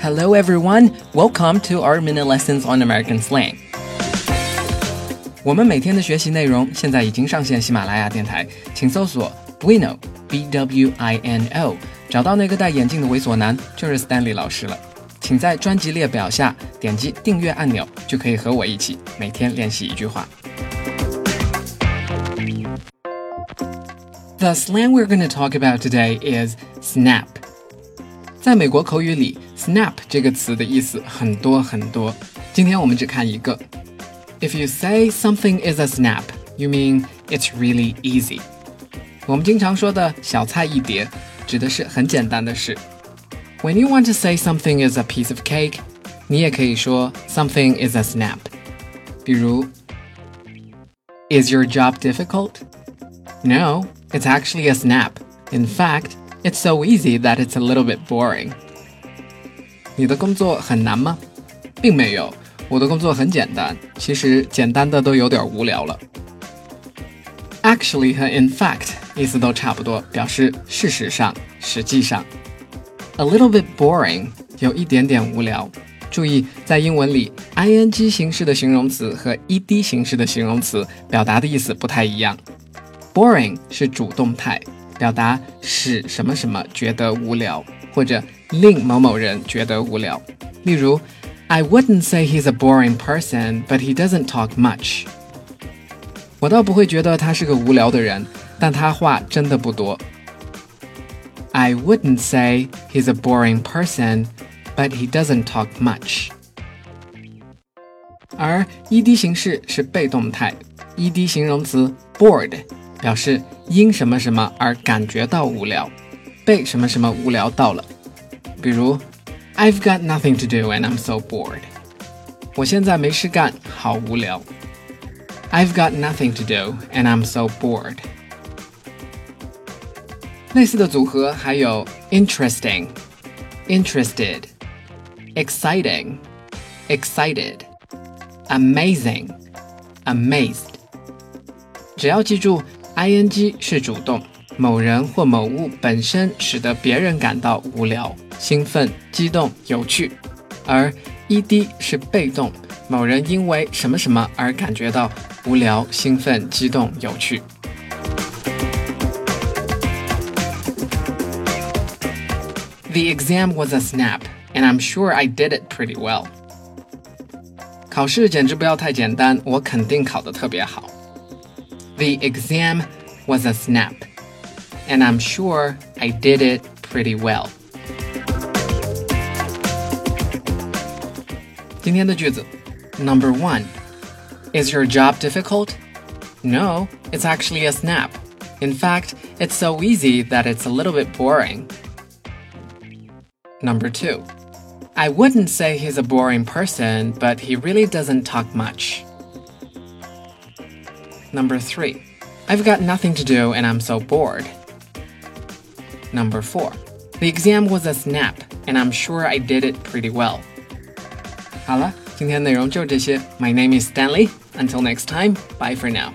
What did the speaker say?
Hello, everyone. Welcome to our mini lessons on American slang. 我们每天的学习内容现在已经上线喜马拉雅电台，请搜索 wino B W I N O，找到那个戴眼镜的猥琐男，就是 Stanley 老师了。请在专辑列表下点击订阅按钮，就可以和我一起每天练习一句话。The slang we're going to talk about today is snap. 在美国口语里，snap 这个词的意思很多很多。今天我们只看一个。If you say something is a snap, you mean it's really easy. 我们经常说的小菜一碟，指的是很简单的事。When you want to say something is a piece of cake，你也可以说 something is a snap。比如，Is your job difficult? No, It's actually a snap. In fact, it's so easy that it's a little bit boring. 你的工作很难吗？并没有，我的工作很简单。其实简单的都有点无聊了。Actually 和 in fact 意思都差不多，表示事实上、实际上。A little bit boring 有一点点无聊。注意，在英文里，ing 形式的形容词和 ed 形式的形容词表达的意思不太一样。Boring 是主动态，表达使什么什么觉得无聊，或者令某某人觉得无聊。例如，I wouldn't say he's a boring person, but he doesn't talk much。我倒不会觉得他是个无聊的人，但他话真的不多。I wouldn't say he's a boring person, but he doesn't talk much。而 ed 形式是被动态，ed 形容词 bored 表示因什么什么而感觉到无聊，被什么什么无聊到了。比如，I've got nothing to do and I'm so bored。我现在没事干，好无聊。I've got nothing to do and I'm so bored。类似的组合还有 interesting、interested、exciting、excited、amazing、amazed。只要记住。 ing 是主动，某人或某物本身使得别人感到无聊、兴奋、激动、有趣；而 ed 是被动，某人因为什么什么而感觉到无聊、兴奋、激动、有趣。The exam was a snap, and I'm sure I did it pretty well. 考试简直不要太简单，我肯定考得特别好。The exam was a snap, and I'm sure I did it pretty well. 今天的句子 Number one Is your job difficult? No, it's actually a snap. In fact, it's so easy that it's a little bit boring. Number two I wouldn't say he's a boring person, but he really doesn't talk much. Number three, I've got nothing to do and I'm so bored. Number four, the exam was a snap and I'm sure I did it pretty well. 好了，今天内容就这些。My name is Stanley. Until next time, bye for now.